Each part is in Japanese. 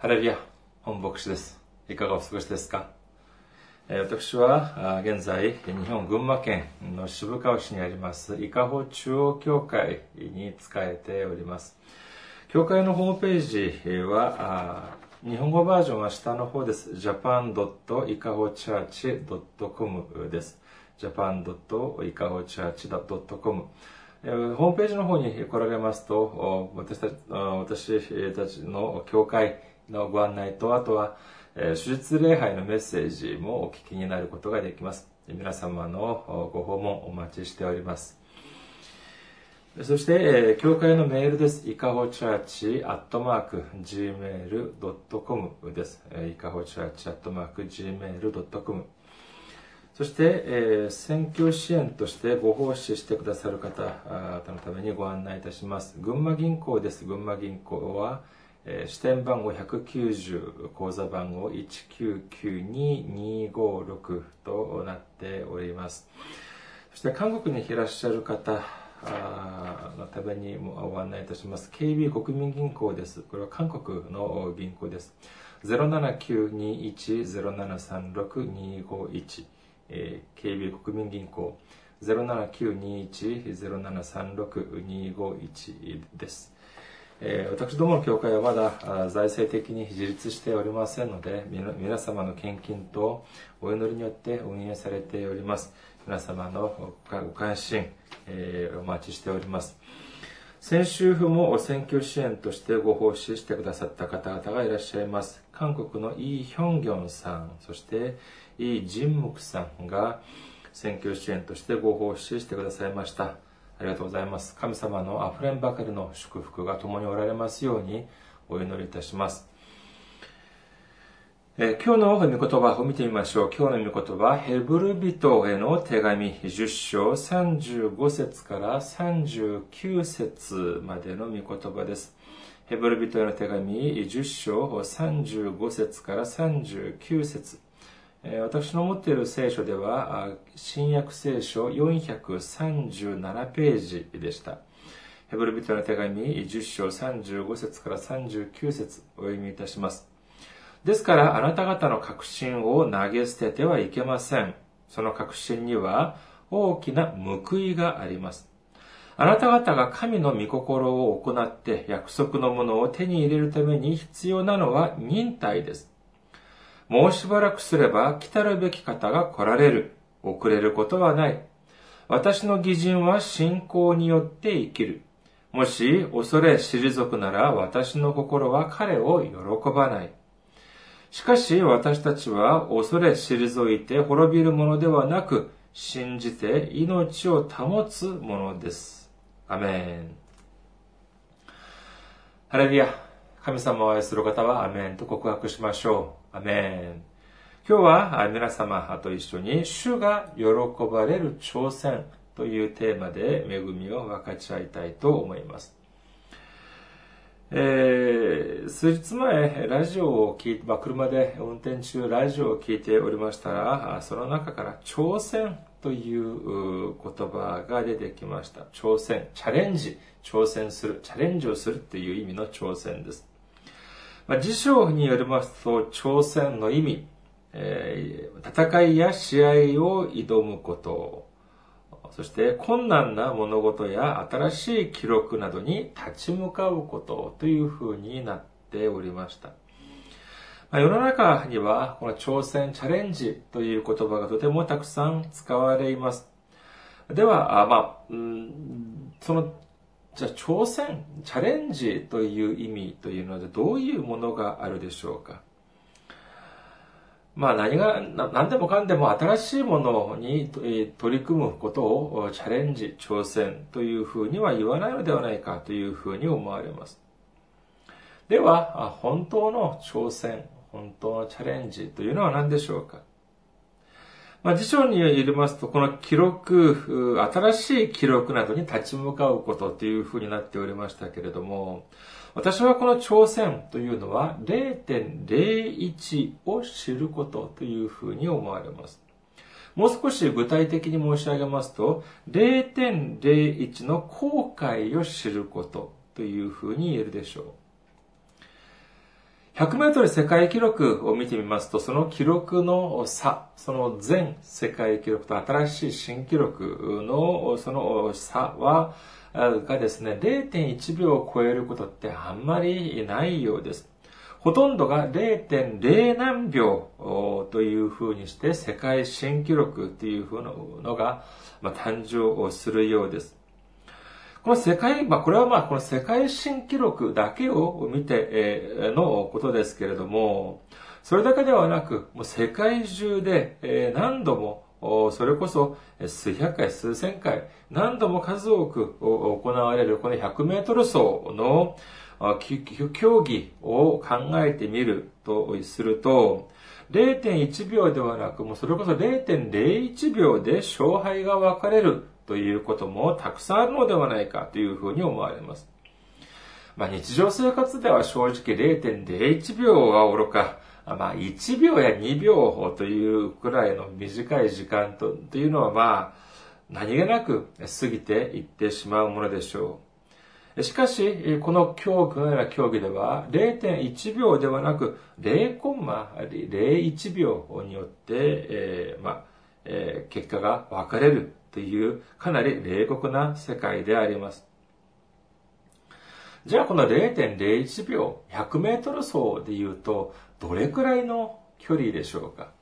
ハレルヤ、本牧師です。いかがお過ごしですか？私は現在、日本群馬県の渋川市にあります、伊香保中央教会に仕えております。教会のホームページは、日本語バージョンは下の方です。japan.ikahochurch.com です。japan.ikahochurch.com ホームページの方に来られますと、私たち私たちの教会のご案内と、あとは、え手術礼拝のメッセージもお聞きになることができます。皆様のご訪問お待ちしております。そして、えー教会のメールです。いかほチャーチアットマーク gmail.com です。いかほチャーチアットマーク gmail.com そして、えー選挙支援としてご奉仕してくださる方のためにご案内いたします。群馬銀行です。群馬銀行は、えー支店番号190、口座番号1992256となっております。そして韓国にいらっしゃる方のためにもご案内いたします。KB 国民銀行です。これは韓国の銀行です。07921-0736-251、えー KB 国民銀行07921-0736-251です。えー私どもの教会はまだ財政的に自立しておりませんので、皆様の献金とお祈りによって運営されております。皆様のご関心、えーお待ちしております。先週も選挙支援としてご奉仕してくださった方々がいらっしゃいます。韓国のイ・ヒョンギョンさん、そしてイ・ジンムクさんが選挙支援としてご奉仕してくださいました。ありがとうございます。神様の溢れんばかりの祝福が共におられますようにお祈りいたします。えー今日の御言葉を見てみましょう。今日の御言葉、ヘブル人への手紙10章35節から39節までの御言葉です。ヘブル人への手紙10章35節から39節私の持っている聖書では、新約聖書437ページでした。ヘブル人への手紙10章35節から39節お読みいたします。ですから、あなた方の確信を投げ捨ててはいけません。その確信には大きな報いがあります。あなた方が神の御心を行って約束のものを手に入れるために必要なのは忍耐です。もうしばらくすれば来たるべき方が来られる。遅れることはない。私の義人は信仰によって生きる。もし恐れ退くなら私の心は彼を喜ばない。しかし私たちは恐れ退いて滅びるものではなく、信じて命を保つものです。アメン。ハレルヤ。神様を愛する方はアメンと告白しましょう。アメン。今日は皆様と一緒に主が喜ばれる挑戦というテーマで恵みを分かち合いたいと思います。えー数日前、ラジオを聞いて、まあ、車で運転中、ラジオを聞いておりましたら、その中から挑戦というう言葉が出てきました。挑戦、チャレンジ、挑戦する、チャレンジをするっていう意味の挑戦です。まあ、辞書によりますと、挑戦の意味、えー戦いや試合を挑むこと、そして困難な物事や新しい記録などに立ち向かうことというふうになっておりました。まあ世の中にはこの挑戦、チャレンジという言葉がとてもたくさん使われます。では、あまあ、うんその、じゃあ挑戦、チャレンジという意味というのはどういうものがあるでしょうか？まあ何が、何でもかんでも新しいものに取り組むことをチャレンジ、挑戦というふうには言わないのではないかというふうに思われます。では、本当の挑戦、本当のチャレンジというのは何でしょうか？まあ、辞書によりますと、この記録、新しい記録などに立ち向かうことというふうになっておりましたけれども、私はこの挑戦というのは0.01を知ることというふうに思われます。もう少し具体的に申し上げますと、0.01の後悔を知ることというふうに言えるでしょう。100メートル世界記録を見てみますと、その記録の差、その全世界記録と新しい新記録のその差は、がですね、0.1秒を超えることってあんまりないようです。ほとんどが0.0何秒というふうにして世界新記録というふうのが、誕生するようです。この世界、まあ、これはまあ、この世界新記録だけを見て、えのことですけれども、それだけではなく、もう世界中で、え何度も、それこそ数百回、数千回、何度も数多く行われるこの100メートル走の競技を考えてみるとすると、0.1秒ではなく、もうそれこそ0.01秒で勝敗が分かれるということもたくさんあるのではないかというふうに思われます。まあ、日常生活では正直0.01秒は愚か、まあ、1秒や2秒というくらいの短い時間とというのはまあ、何気なく過ぎていってしまうものでしょう。しかし、この競技のような競技では、0.1秒ではなく、0.01秒によって、えー、まあ、えー、結果が分かれるというかなり冷酷な世界であります。じゃあこの0.01秒、100メートル走で言うと、どれくらいの距離でしょうか？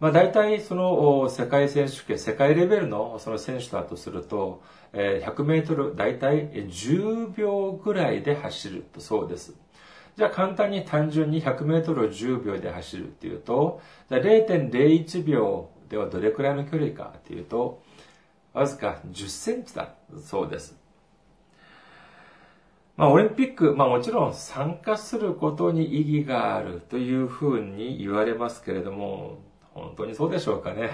まあ大体その世界選手権、世界レベルのその選手だとすると、100メートル大体10秒ぐらいで走るとそうです。じゃあ簡単に単純に100メートルを10秒で走るっていうと、0.01秒ではどれくらいの距離かっていうと、わずか10センチだそうです。まあ、オリンピック、まあもちろん参加することに意義があるというふうに言われますけれども、本当にそうでしょうかね。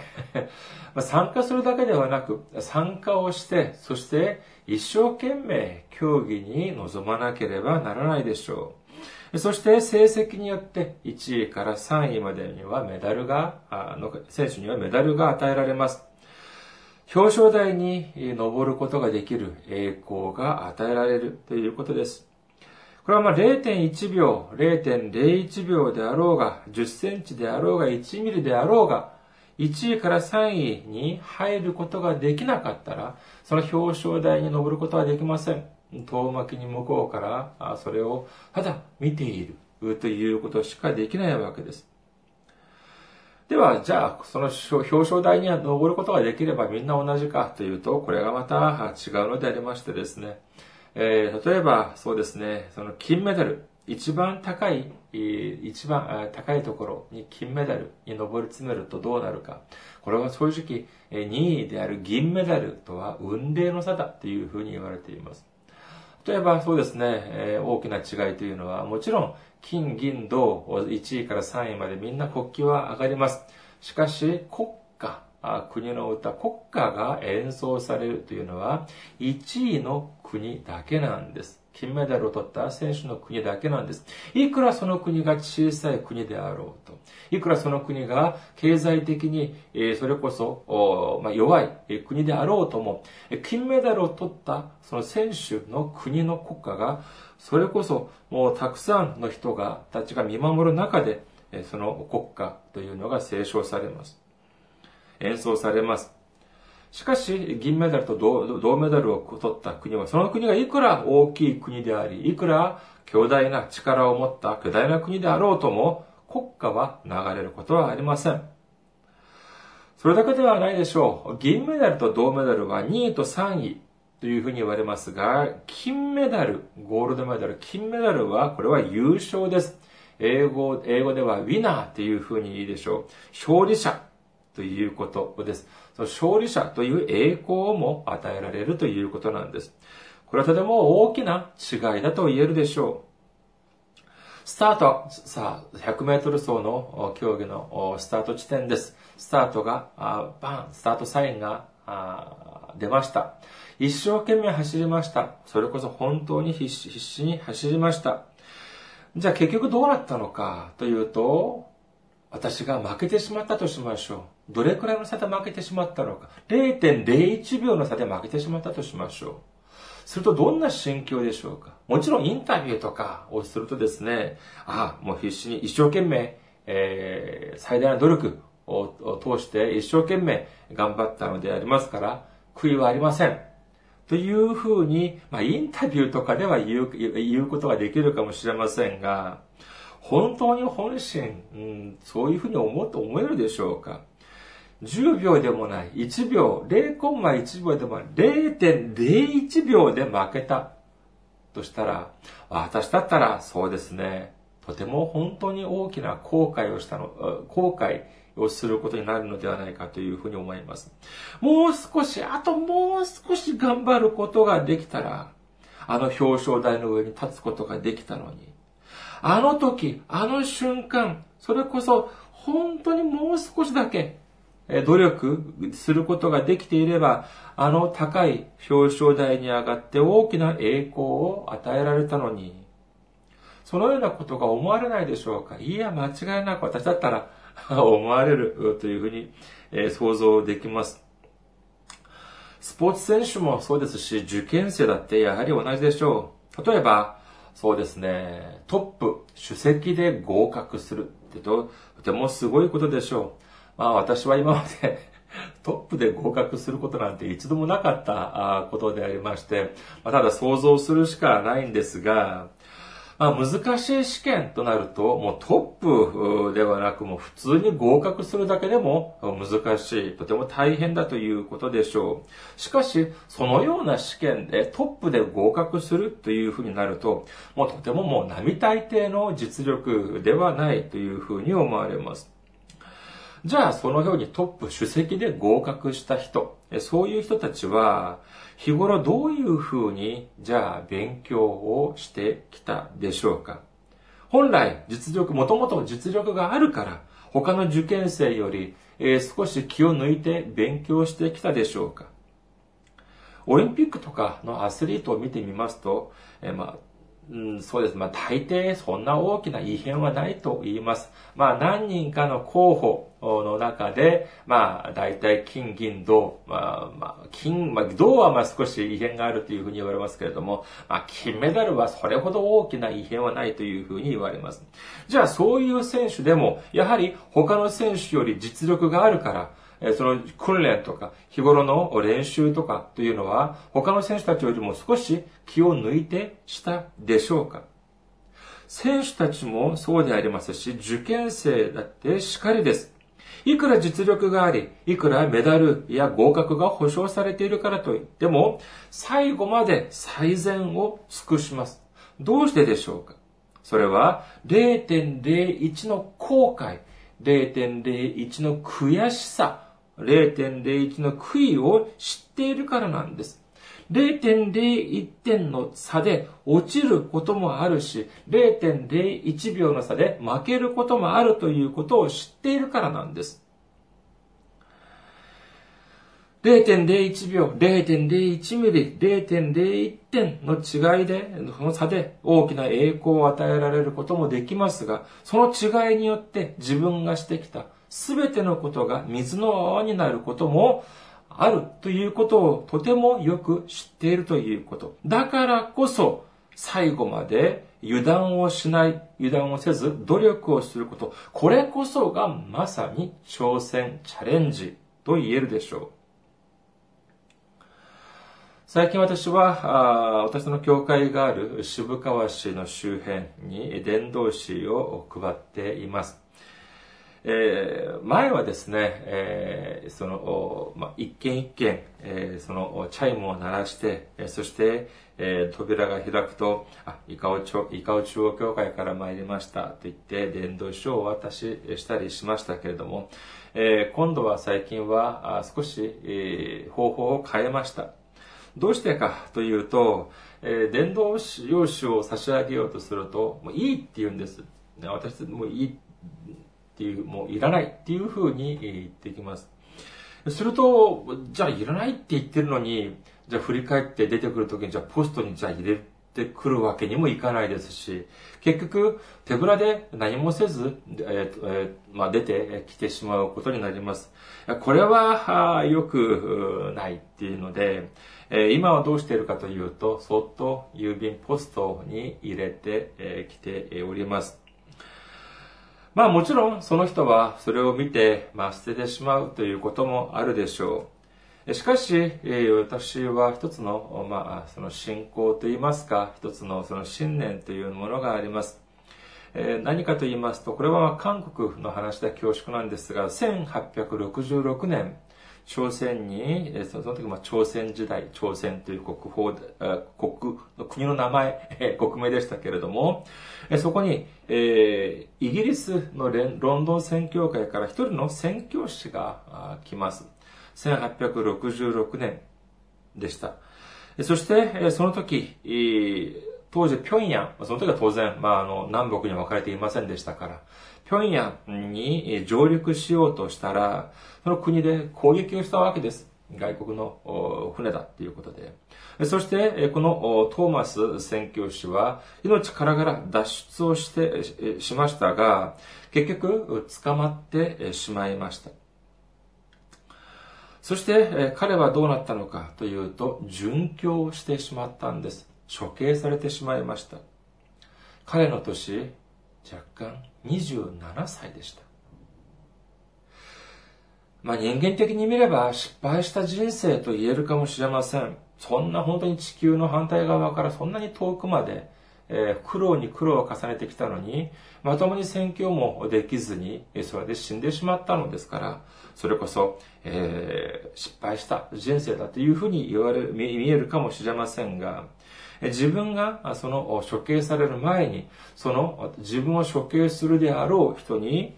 参加するだけではなく、参加をして、そして一生懸命競技に臨まなければならないでしょう。そして成績によって1位から3位までにはメダルが、の選手にはメダルが与えられます。表彰台に登ることができる栄光が与えられるということです。これはまあ0.1秒、0.01秒であろうが、10センチであろうが、1ミリであろうが、1位から3位に入ることができなかったら、その表彰台に登ることはできません。遠巻きに向こうからそれをただ見ているということしかできないわけです。では、じゃあ、その表彰台には登ることができればみんな同じかというと、これがまた違うのでありましてですね。えー、例えば、そうですね、その金メダル、一番高い、一番高いところに金メダルに上り詰めるとどうなるか。これは正直、2位である銀メダルとは運命の差だというふうに言われています。例えばそうですね、え、大きな違いというのは、もちろん、金、銀、銅、1位から3位までみんな国旗は上がります。しかし、国歌、国の歌、国歌が演奏されるというのは、1位の国だけなんです。金メダルを取った選手の国だけなんです。いくらその国が小さい国であろうと、いくらその国が経済的に、それこそ、ま弱い国であろうとも、金メダルを取ったその選手の国の国家が、それこそもうたくさんの人が、たちが見守る中で、その国家というのが斉唱されます。演奏されます。しかし、銀メダルと銅メダルを取った国は、その国がいくら大きい国であり、いくら強大な力を持った巨大な国であろうとも、国家は流れることはありません。それだけではないでしょう。銀メダルと銅メダルは2位と3位というふうに言われますが、金メダル、ゴールドメダル、金メダルは、これは優勝です。英語、英語ではウィナーというふうに言いでしょう。勝利者ということです。その勝利者という栄光も与えられるということなんです。これはとても大きな違いだと言えるでしょう。スタート、さあ、100メートル走の競技のスタート地点です。スタートが、バン、スタートサインがあ出ました。一生懸命走りました。それこそ本当に必死必死に走りました。じゃあ結局どうなったのかというと、私が負けてしまったとしましょう。どれくらいの差で負けてしまったのか。0.01秒の差で負けてしまったとしましょう。するとどんな心境でしょうかもちろんインタビューとかをするとですね、ああ、もう必死に一生懸命、えー、最大の努力を通して一生懸命頑張ったのでありますから、悔いはありません。というふうに、まあ、インタビューとかでは言う、言うことができるかもしれませんが、本当に本心、うん、そういうふうに思って思えるでしょうか。10秒でもない、1秒、0コンマ1秒でもない、0.01秒で負けた。としたら、私だったらそうですね、とても本当に大きな後悔をしたの、後悔をすることになるのではないかというふうに思います。もう少し、あともう少し頑張ることができたら、あの表彰台の上に立つことができたのに、あの時、あの瞬間、それこそ本当にもう少しだけ努力することができていれば、あの高い表彰台に上がって大きな栄光を与えられたのに、そのようなことが思われないでしょうかいや、間違いなく私だったら 思われるというふうに、え想像できます。スポーツ選手もそうですし、受験生だってやはり同じでしょう。例えば、そうですね、トップ、首席で合格するってと、とてもすごいことでしょう。まあ私は今まで トップで合格することなんて一度もなかったことでありまして、ま、ただ想像するしかないんですが、まあ、難しい試験となると、もうトップではなく、もう普通に合格するだけでも難しい、とても大変だということでしょう。しかし、そのような試験でトップで合格するというふうになると、もうとてももう並大抵の実力ではないというふうに思われます。じゃあ、そのようにトップ主席で合格した人、そういう人たちは、日頃どういうふうに、じゃあ勉強をしてきたでしょうか。本来、実力、もともと実力があるから、他の受験生より、え、少し気を抜いて勉強してきたでしょうか。オリンピックとかのアスリートを見てみますと、えー、まあ、うん、そうです。まあ、大抵そんな大きな異変はないと言います。まあ、何人かの候補の中で、まあ、大体金、銀、銅、まあ、まあ、金、まあ、銅はまあ少し異変があるというふうに言われますけれども、まあ、金メダルはそれほど大きな異変はないというふうに言われます。じゃあ、そういう選手でも、やはり他の選手より実力があるから、その訓練とか日頃の練習とかというのは他の選手たちよりも少し気を抜いてしたでしょうか選手たちもそうでありますし、受験生だってしかりです。いくら実力があり、いくらメダルや合格が保証されているからといっても、最後まで最善を尽くします。どうしてでしょうかそれは0.01の後悔、0.01の悔しさ、0.01の悔いを知っているからなんです。0.01点の差で落ちることもあるし、0.01秒の差で負けることもあるということを知っているからなんです。0.01秒、0.01ミリ、0.01点の違いで、その差で大きな栄光を与えられることもできますが、その違いによって自分がしてきたすべてのことが水の泡になることもあるということをとてもよく知っているということ。だからこそ最後まで油断をしない、油断をせず努力をすること。これこそがまさに挑戦、チャレンジと言えるでしょう。最近私は、私の教会がある渋川市の周辺に伝道師を配っています。えー、前はですね、えー、その、まあ、一軒一軒、えー、その、チャイムを鳴らして、えそして、え扉が開くと、あ、イカオ中央教会から参りましたと言って、伝道書をお渡ししたりしましたけれども、え今度は最近は少し、え方法を変えました。どうしてかというと、え伝道用紙を差し上げようとすると、もういいって言うんです。私もいいっていう、もういらないっていうふうに言ってきます。すると、じゃあいらないって言ってるのに、じゃあ振り返って出てくるときに、じゃあポストにじゃあ入れてくるわけにもいかないですし、結局、手ぶらで何もせず、えーえー、まあ、出てきてしまうことになります。これは、よくないっていうので、え今はどうしているかというと、そっと郵便ポストに入れてきております。まあもちろんその人はそれを見て、まあ、捨ててしまうということもあるでしょう。しかし、私は一つの、まあ、その信仰といいますか、一つのその信念というものがあります。何かと言いますと、これは韓国の話で恐縮なんですが、1866年、朝鮮に、その時、まあ、朝鮮時代、朝鮮という国宝、国、国の名前、国名でしたけれども、そこに、イギリスのロンドン宣教会から一人の宣教師が来ます。1866年でした。そして、その時、当時、平壌、その時は当然、まあ、あの、南北に分かれていませんでしたから、平壌に上陸しようとしたら、その国で攻撃をしたわけです。外国の船だっていうことで。そして、このトーマス宣教師は、命からがら脱出をして、しましたが、結局、捕まってしまいました。そして、彼はどうなったのかというと、殉教してしまったんです。処刑されてしまいました。彼の年、若干27歳でした。まあ人間的に見れば失敗した人生と言えるかもしれません。そんな本当に地球の反対側からそんなに遠くまで、え、苦労に苦労を重ねてきたのに、まともに宣教もできずに、それで死んでしまったのですから、それこそ、え、失敗した人生だというふうに言われる、見えるかもしれませんが、自分がその処刑される前に、その自分を処刑するであろう人に、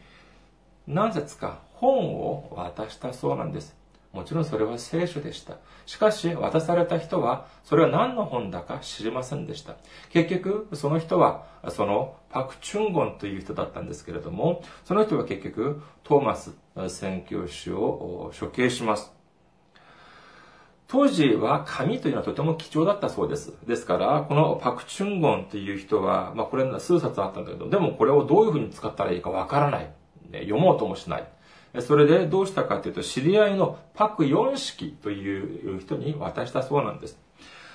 何節か本を渡したそうなんです。もちろんそれは聖書でした。しかし、渡された人は、それは何の本だか知りませんでした。結局、その人は、そのパク・チュンゴンという人だったんですけれども、その人は結局、トーマス宣教師を処刑します。当時は紙というのはとても貴重だったそうです。ですから、このパクチュンゴンという人は、まあこれ数冊あったんだけど、でもこれをどういうふうに使ったらいいかわからない。読もうともしない。それでどうしたかというと、知り合いのパク4式という人に渡したそうなんです。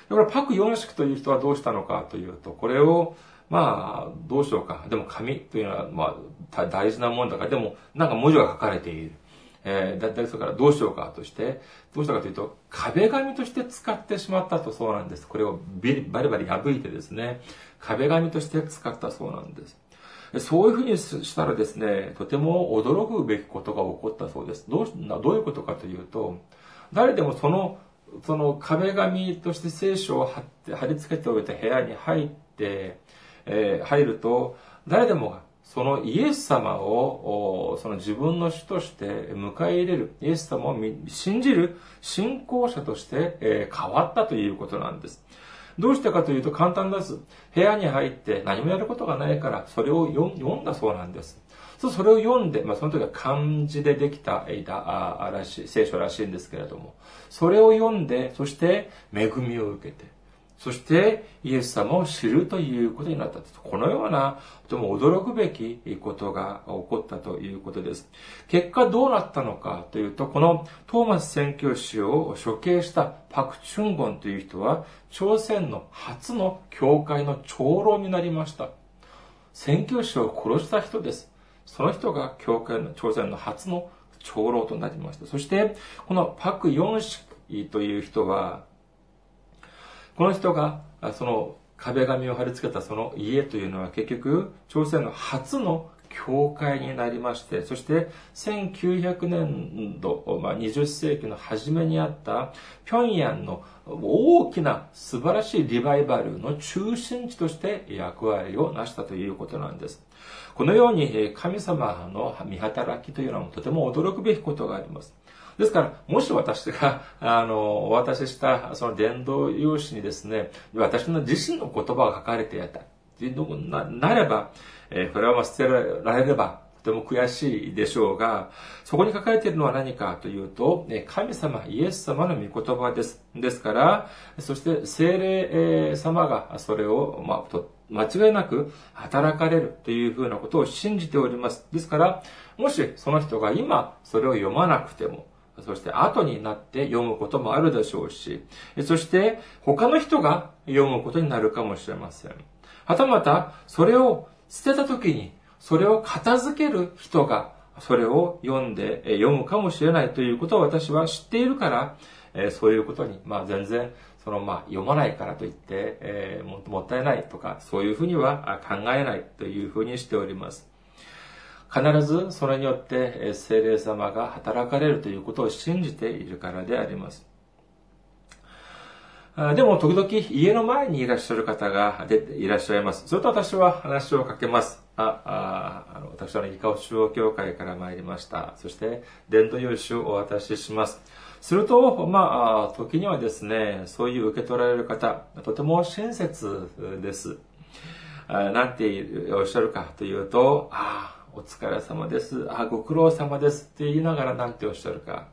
だからパク4式という人はどうしたのかというと、これを、まあ、どうしようか。でも紙というのは、まあ、大事なもんだから、でも、なんか文字が書かれている。えー、だったりそれからどうしようかとして、どうしたかというと、壁紙として使ってしまったとそうなんです。これをバリバリ破いてですね、壁紙として使ったそうなんです。そういうふうにしたらですね、とても驚くべきことが起こったそうです。どうどういうことかというと、誰でもその、その壁紙として聖書を貼って貼り付けておいた部屋に入って、えー、入ると、誰でもがそのイエス様を、その自分の主として迎え入れる、イエス様を信じる信仰者として変わったということなんです。どうしてかというと簡単です。部屋に入って何もやることがないから、それを読んだそうなんです。そう、それを読んで、まあその時は漢字でできたあらしい、聖書らしいんですけれども、それを読んで、そして恵みを受けて、そしてイエス様を知るということになったこのような、とても驚くべきことが起こったということです。結果どうなったのかというと、このトーマス宣教師を処刑したパク・チュンゴンという人は、朝鮮の初の教会の長老になりました。宣教師を殺した人です。その人が教会の朝鮮の初の長老となりました。そして、このパク・ヨンシという人は、この人が、その壁紙を貼り付けたその家というのは結局、朝鮮の初の教会になりまして、そして1900年度、まあ、20世紀の初めにあった平壌の大きな素晴らしいリバイバルの中心地として役割を成したということなんです。このように神様の見働きというのはとても驚くべきことがあります。ですから、もし私が、あの、お渡ししたその伝道用紙にですね、私の自身の言葉が書かれていた、ななれば、えー、これは捨てられれば、とても悔しいでしょうが、そこに書かれているのは何かというと、神様、イエス様の御言葉です。ですから、そして精霊様がそれを、まあ、間違いなく働かれるというふうなことを信じております。ですから、もしその人が今それを読まなくても、そして後になって読むこともあるでしょうし、そして他の人が読むことになるかもしれません。はたまた、それを捨てた時に、それを片付ける人が、それを読んで、読むかもしれないということを私は知っているから、そういうことに、まあ全然、そのまあ読まないからといって、もったいないとか、そういうふうには考えないというふうにしております。必ずそれによって精霊様が働かれるということを信じているからであります。でも、時々家の前にいらっしゃる方が出ていらっしゃいます。それと私は話をかけます。あ、ああの私はイカオ中央教会から参りました。そして、伝道用紙をお渡しします。すると、まあ、時にはですね、そういう受け取られる方、とても親切です。なんておっしゃるかというと、あ、お疲れ様です。あ、ご苦労様です。って言いながら何ておっしゃるか。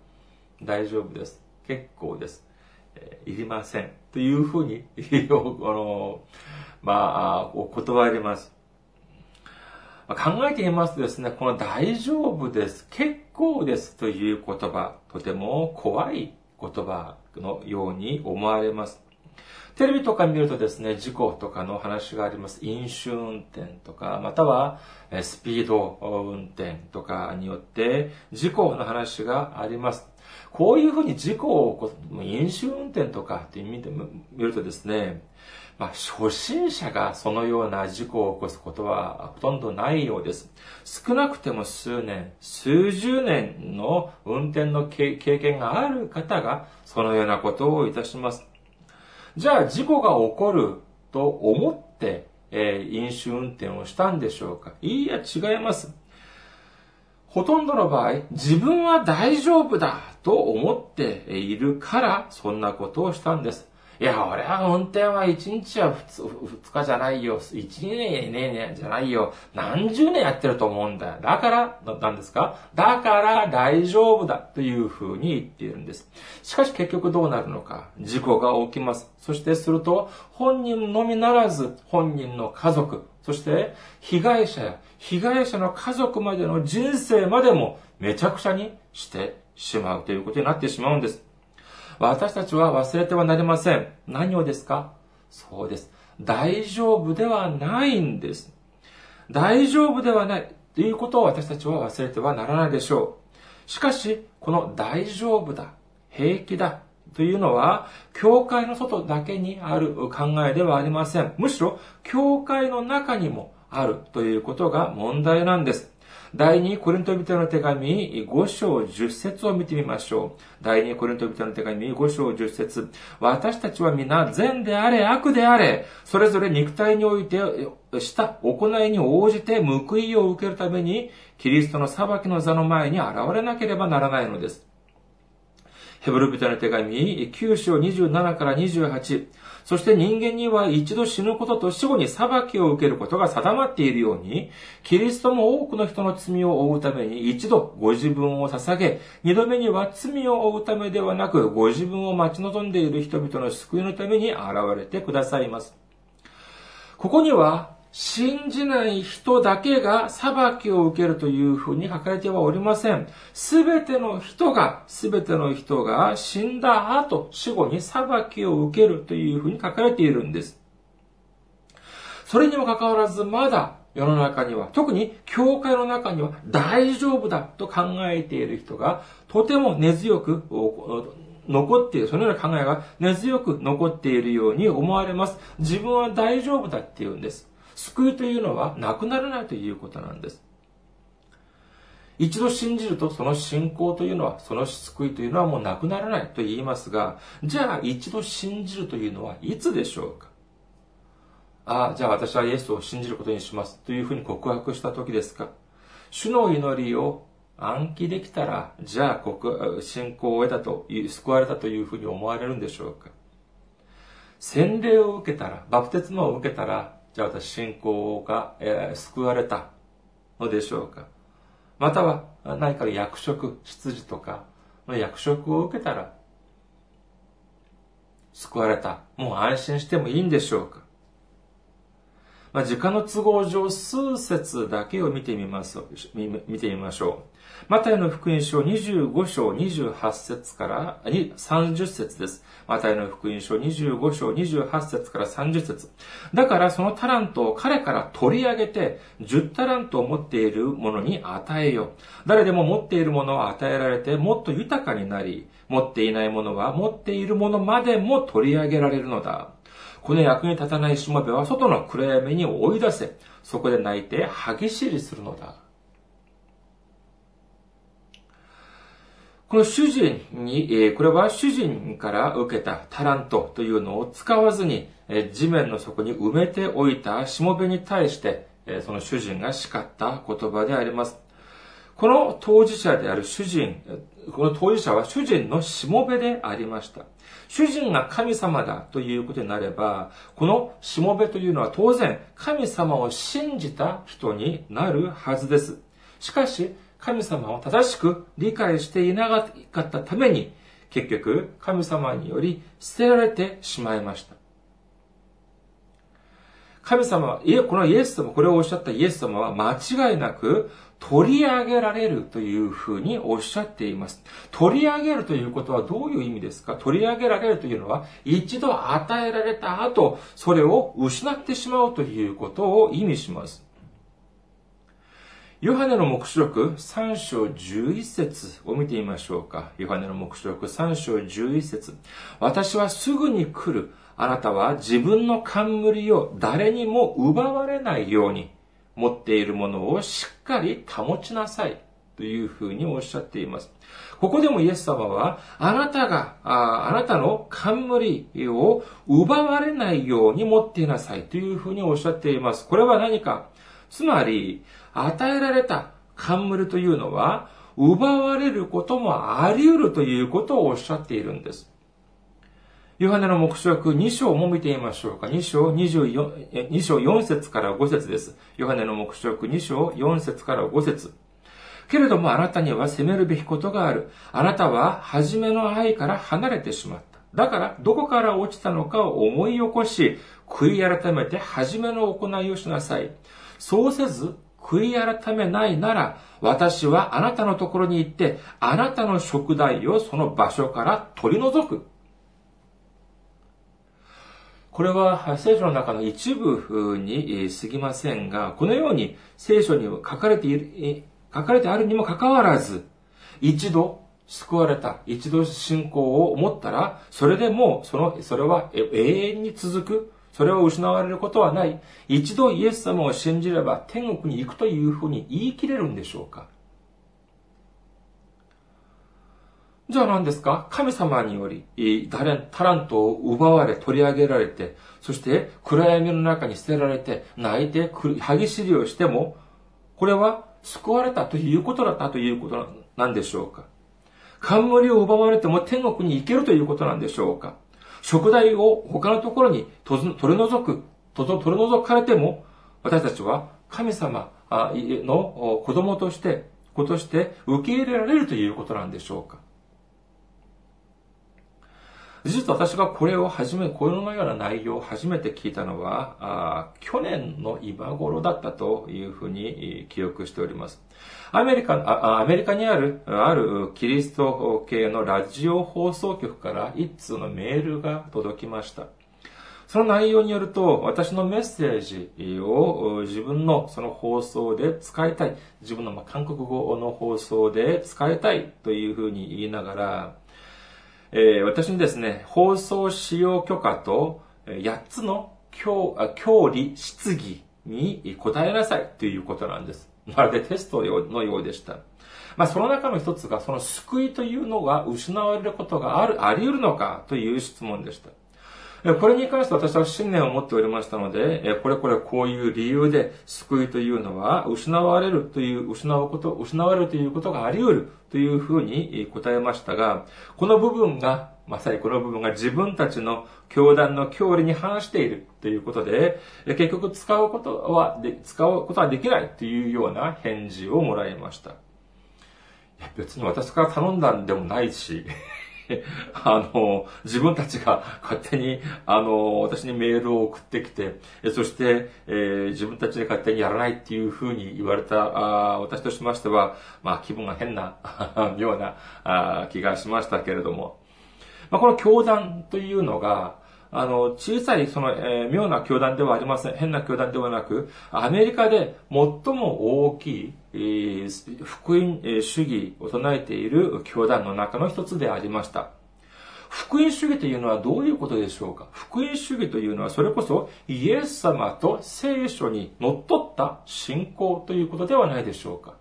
大丈夫です。結構です。えー、いりません。というふうに、あの、まあ、お断ります。考えてみますとですね、この大丈夫です、結構ですという言葉、とても怖い言葉のように思われます。テレビとか見るとですね、事故とかの話があります。飲酒運転とか、またはスピード運転とかによって事故の話があります。こういうふうに事故を起こす、飲酒運転とかって意味で見るとですね、まあ、初心者がそのような事故を起こすことはほとんどないようです。少なくても数年、数十年の運転の経験がある方がそのようなことをいたします。じゃあ事故が起こると思って、えー、飲酒運転をしたんでしょうか？いいや、違います。ほとんどの場合、自分は大丈夫だと思っているから、そんなことをしたんです。いや、俺は運転は1日は 2, 日じゃないよ。1、2年、ねねじゃないよ。何十年やってると思うんだよ。だから、なんですか？だから大丈夫だというふうに言っているんです。しかし結局どうなるのか？事故が起きます。そしてすると、本人のみならず、本人の家族、そして被害者や被害者の家族までの人生までもめちゃくちゃにしてしまうということになってしまうんです。私たちは忘れてはなりません。何をですか？そうです。大丈夫ではないんです。大丈夫ではないということを私たちは忘れてはならないでしょう。しかし、この大丈夫だ、平気だというのは、教会の外だけにある考えではありません。むしろ、教会の中にもあるということが問題なんです。第2コリント人の手紙5章10節を見てみましょう。第2コリント人の手紙5章10節私たちは皆善であれ悪であれ、それぞれ肉体においてした行いに応じて報いを受けるために、キリストの裁きの座の前に現れなければならないのです。ヘブル人の手紙9章27から28。そして人間には一度死ぬことと死後に裁きを受けることが定まっているように、キリストも多くの人の罪を負うために一度ご自分を捧げ、二度目には罪を負うためではなく、ご自分を待ち望んでいる人々の救いのために現れてくださいます。ここには、信じない人だけが裁きを受けるというふうに書かれてはおりません。すべての人が、すべての人が死んだ後、死後に裁きを受けるというふうに書かれているんです。それにもかかわらず、まだ世の中には、特に教会の中には大丈夫だと考えている人が、とても根強く残っている、そのような考えが根強く残っているように思われます。自分は大丈夫だって言うんです。救いというのはなくならないということなんです。一度信じるとその信仰というのは、その救いというのはもうなくならないと言いますが、じゃあ一度信じるというのはいつでしょうか？ああ、じゃあ私はイエスを信じることにしますというふうに告白した時ですか？主の祈りを暗記できたら、じゃあ告信仰を得たと、救われたというふうに思われるんでしょうか？洗礼を受けたら、バプテスマを受けたら、じゃあ私信仰が、えー、救われたのでしょうかまたは何か役職、執事とかの役職を受けたら、救われた。もう安心してもいいんでしょうかまあ、時間の都合上数節だけを見てみます見てみましょう。マタイの福音書25章28節から30節です。マタイの福音書25章28節から30節だからそのタラントを彼から取り上げて10タラントを持っている者に与えよ。誰でも持っているものを与えられてもっと豊かになり、持っていないものは持っているものまでも取り上げられるのだ。この役に立たないしもべは外の暗闇に追い出せ、そこで泣いて歯ぎしりするのだ。この主人に、これは主人から受けたタラントというのを使わずに、地面の底に埋めておいたしもべに対して、その主人が叱った言葉であります。この当事者である主人、この当事者は主人のしもべでありました。主人が神様だということになれば、このしもべというのは当然神様を信じた人になるはずです。しかし、神様を正しく理解していなかったために、結局神様により捨てられてしまいました。神様は、このイエス様、これをおっしゃったイエス様は間違いなく取り上げられるというふうにおっしゃっています。取り上げるということはどういう意味ですか？取り上げられるというのは、一度与えられた後、それを失ってしまうということを意味します。ヨハネの目視録3章11節を見てみましょうか。ヨハネの目視録3章11節私はすぐに来る。あなたは自分の冠を誰にも奪われないように、持っているものをしっかり保ちなさい。というふうにおっしゃっています。ここでもイエス様は、あなたが、ああなたの冠を奪われないように持っていなさいというふうにおっしゃっています。これは何かつまり、与えられた冠というのは、奪われることもあり得るということをおっしゃっているんです。ヨハネの目視録2章も見てみましょうか。2章24、2章4節から5節です。ヨハネの目視録2章4節から5節けれどもあなたには責めるべきことがある。あなたは初めの愛から離れてしまった。だから、どこから落ちたのかを思い起こし、悔い改めて初めの行いをしなさい。そうせず、悔い改めないなら、私はあなたのところに行って、あなたの食材をその場所から取り除く。これは聖書の中の一部に過ぎませんが、このように聖書に書かれている、書かれてあるにもかかわらず、一度救われた、一度信仰を持ったら、それでも、その、それは永遠に続く、それを失われることはない。一度イエス様を信じれば天国に行くというふうに言い切れるんでしょうか？じゃあ何ですか？神様により、タラントを奪われ、取り上げられて、そして暗闇の中に捨てられて、泣いて、歯ぎしりをしても、これは救われたということだったということなんでしょうか？冠を奪われても天国に行けるということなんでしょうか？食材を他のところに取り除く、取り除かれても、私たちは神様の子供として、子として受け入れられるということなんでしょうか？実は私がこれを初め、このような内容を初めて聞いたのは、去年の今頃だったというふうに記憶しております。アメリカ、アメリカにある、あるキリスト系のラジオ放送局から一通のメールが届きました。その内容によると、私のメッセージを自分のその放送で使いたい。自分の韓国語の放送で使いたいというふうに言いながら、えー、私にですね、放送使用許可と8つの教教理質疑に答えなさいということなんです。まるでテストのようでした。まあ、その中の一つが、その救いというのが失われることがある、あり得るのかという質問でした。これに関して私は信念を持っておりましたので、これこれこういう理由で救いというのは失われるという、失うこと、失われるということがあり得るというふうに答えましたが、この部分が、まさにこの部分が自分たちの教団の教理に反しているということで、結局使うことは、使うことはできないというような返事をもらいました。別に私から頼んだんでもないし、あの、自分たちが勝手に、あの、私にメールを送ってきて、そして、えー、自分たちで勝手にやらないっていうふうに言われたあ私としましては、まあ気分が変な、妙なあ気がしましたけれども、まあこの教団というのが、あの、小さい、その、えー、妙な教団ではありません。変な教団ではなく、アメリカで最も大きい、福音主義を唱えている教団の中の一つでありました。福音主義というのはどういうことでしょうか？福音主義というのはそれこそイエス様と聖書に則っった信仰ということではないでしょうか？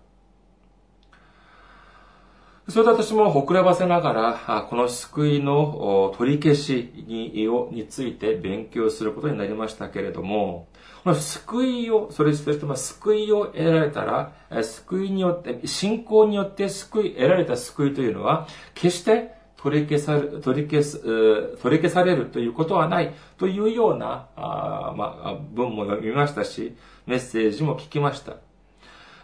それで私もほくらばせながら、この救いの取り消しにについて勉強することになりましたけれども、この救いを、それとして救いを得られたら、救いによって、信仰によって救い、得られた救いというのは、決して取り消され、取り消す、取り消されるということはないというような、あまあ、文も読みましたし、メッセージも聞きました。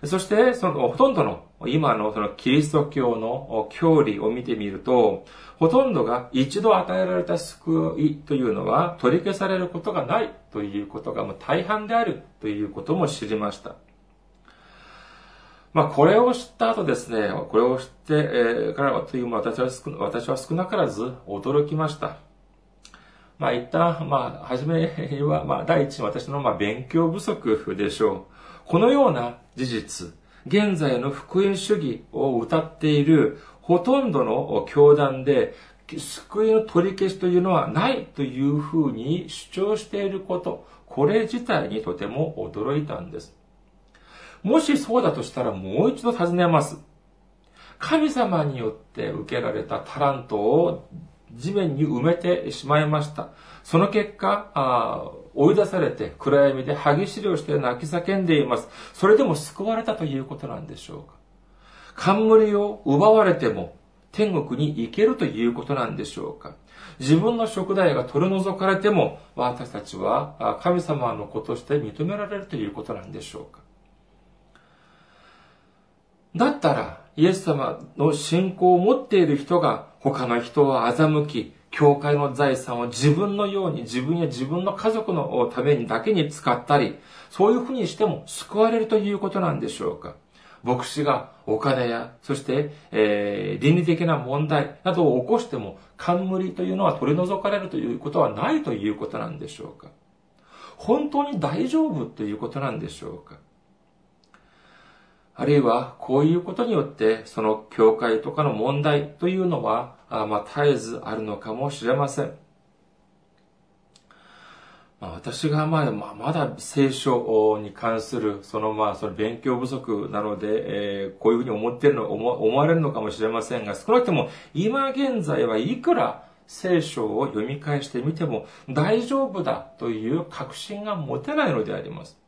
そして、その、ほとんどの、今のそのキリスト教の教理を見てみると、ほとんどが一度与えられた救いというのは取り消されることがないということがもう大半であるということも知りました。まあ、これを知った後ですね、これを知って、え、からという、私は少私は少なからず驚きました。まあ、一旦、まあ、はじめは、まあ、第一、私の、まあ、勉強不足でしょう。このような事実、現在の福音主義を歌っているほとんどの教団で、救いの取り消しというのはないというふうに主張していること、これ自体にとても驚いたんです。もしそうだとしたらもう一度尋ねます。神様によって受けられたタラントを地面に埋めてしまいました。その結果、追い出されて暗闇で歯ぎしりをして泣き叫んでいます。それでも救われたということなんでしょうか。冠を奪われても天国に行けるということなんでしょうか。自分の食代が取り除かれても私たちは神様の子として認められるということなんでしょうか。だったら、イエス様の信仰を持っている人が他の人を欺き、教会の財産を自分のように自分や自分の家族のためにだけに使ったり、そういうふうにしても救われるということなんでしょうか。牧師がお金や、そして、えー、倫理的な問題などを起こしても、冠というのは取り除かれるということはないということなんでしょうか。本当に大丈夫ということなんでしょうか。あるいは、こういうことによって、その教会とかの問題というのは、あまあ、絶えずあるのかもしれません。まあ、私がまあ、まだ聖書に関する、そのまあ、その勉強不足なので、えー、こういうふうに思ってるの、思われるのかもしれませんが、少なくとも今現在はいくら聖書を読み返してみても大丈夫だという確信が持てないのであります。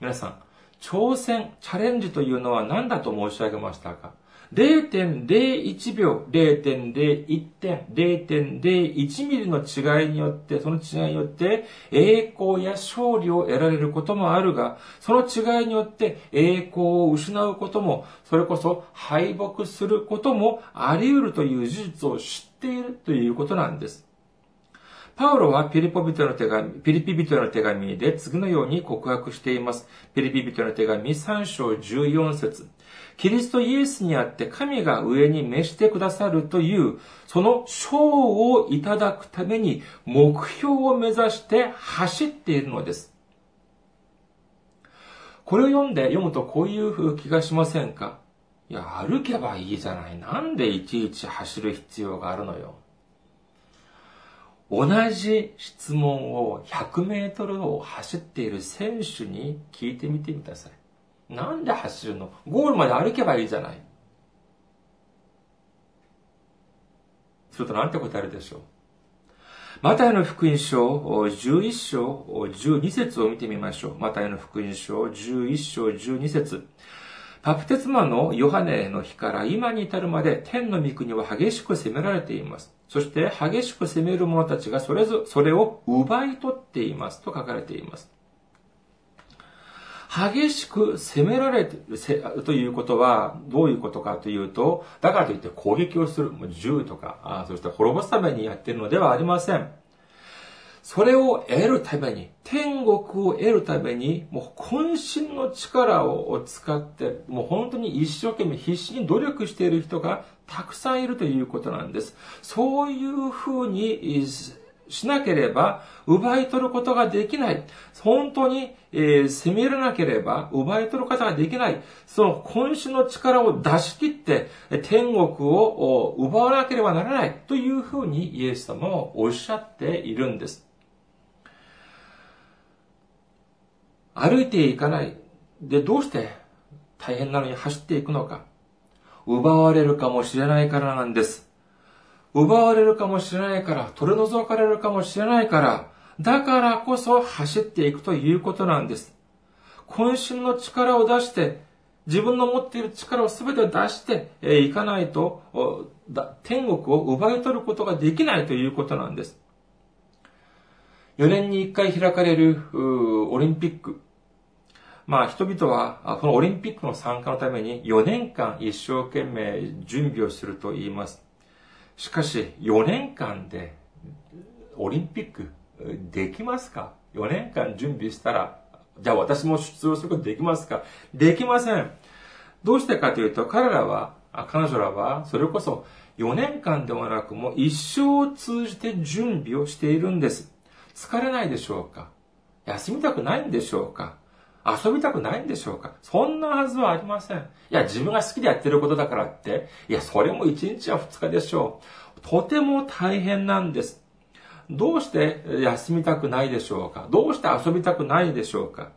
皆さん、挑戦、チャレンジというのは何だと申し上げましたか？0.01秒、0.01点、0.01ミリの違いによって、その違いによって、栄光や勝利を得られることもあるが、その違いによって栄光を失うことも、それこそ敗北することもあり得るという事実を知っているということなんです。パウロはピリポ人の手紙、ピリピ人の手紙で次のように告白しています。ピリピ人の手紙3章14節キリストイエスにあって神が上に召してくださるという、その賞をいただくために目標を目指して走っているのです。これを読んで読むとこういう気がしませんか？いや、歩けばいいじゃない。なんでいちいち走る必要があるのよ。同じ質問を100メートルを走っている選手に聞いてみてください。なんで走るの？ゴールまで歩けばいいじゃない。するとなんて答えるでしょう？マタイの福音書11章12節を見てみましょう。マタイの福音書11章12節バプテスマのヨハネの日から今に至るまで天の御国は激しく責められています。そして激しく責める者たちがそれぞ、それを奪い取っていますと書かれています。激しく攻められてるということは、どういうことかというと、だからといって攻撃をする、銃とか、そして滅ぼすためにやっているのではありません。それを得るために、天国を得るために、もう渾身の力を使って、もう本当に一生懸命必死に努力している人がたくさんいるということなんです。そういうふうにしなければ奪い取ることができない。本当に、えー、攻めらなければ奪い取ることができない。その渾身の力を出し切って天国を奪わなければならないというふうにイエス様はおっしゃっているんです。歩いていかない。で、どうして大変なのに走っていくのか。奪われるかもしれないからなんです。奪われるかもしれないから、取り除かれるかもしれないから、だからこそ走っていくということなんです。渾身の力を出して、自分の持っている力を全て出していかないと、天国を奪い取ることができないということなんです。4年に1回開かれるオリンピック。まあ人々はこのオリンピックの参加のために4年間一生懸命準備をすると言います。しかし4年間でオリンピックできますか ?4 年間準備したら、じゃあ私も出場することできますか？できません。どうしてかというと彼らは、彼女らはそれこそ4年間ではなくもう一生を通じて準備をしているんです。疲れないでしょうか？休みたくないんでしょうか？遊びたくないんでしょうか？そんなはずはありません。いや、自分が好きでやってることだからって、いや、それも1日や2日でしょう。とても大変なんです。どうして休みたくないでしょうか？どうして遊びたくないでしょうか？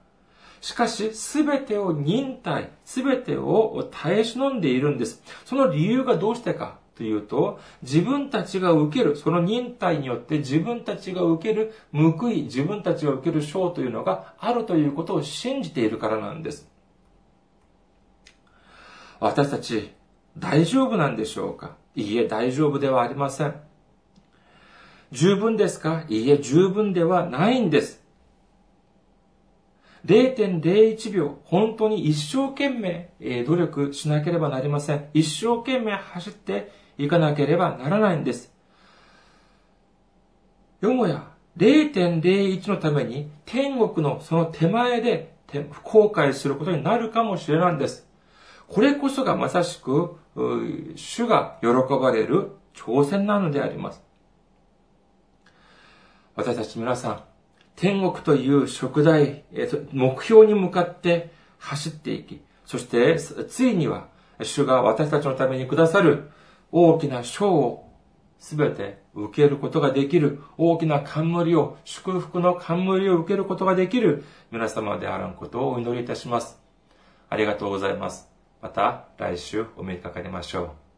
しかし、すべてを忍耐、すべてを耐え忍んでいるんです。その理由がどうしてか？というと、自分たちが受ける、その忍耐によって自分たちが受ける報い、自分たちが受ける賞というのがあるということを信じているからなんです。私たち、大丈夫なんでしょうか？いいえ、大丈夫ではありません。十分ですか？いいえ、十分ではないんです。0.01秒、本当に一生懸命え努力しなければなりません。一生懸命走って行かなければならないんです。よもや0.01のために天国のその手前で後悔することになるかもしれないんです。これこそがまさしく、主が喜ばれる挑戦なのであります。私たち皆さん、天国という食材、目標に向かって走っていき、そしてついには主が私たちのためにくださる大きな賞をすべて受けることができる、大きな冠を、祝福の冠を受けることができる皆様であらんことをお祈りいたします。ありがとうございます。また来週お目にかかりましょう。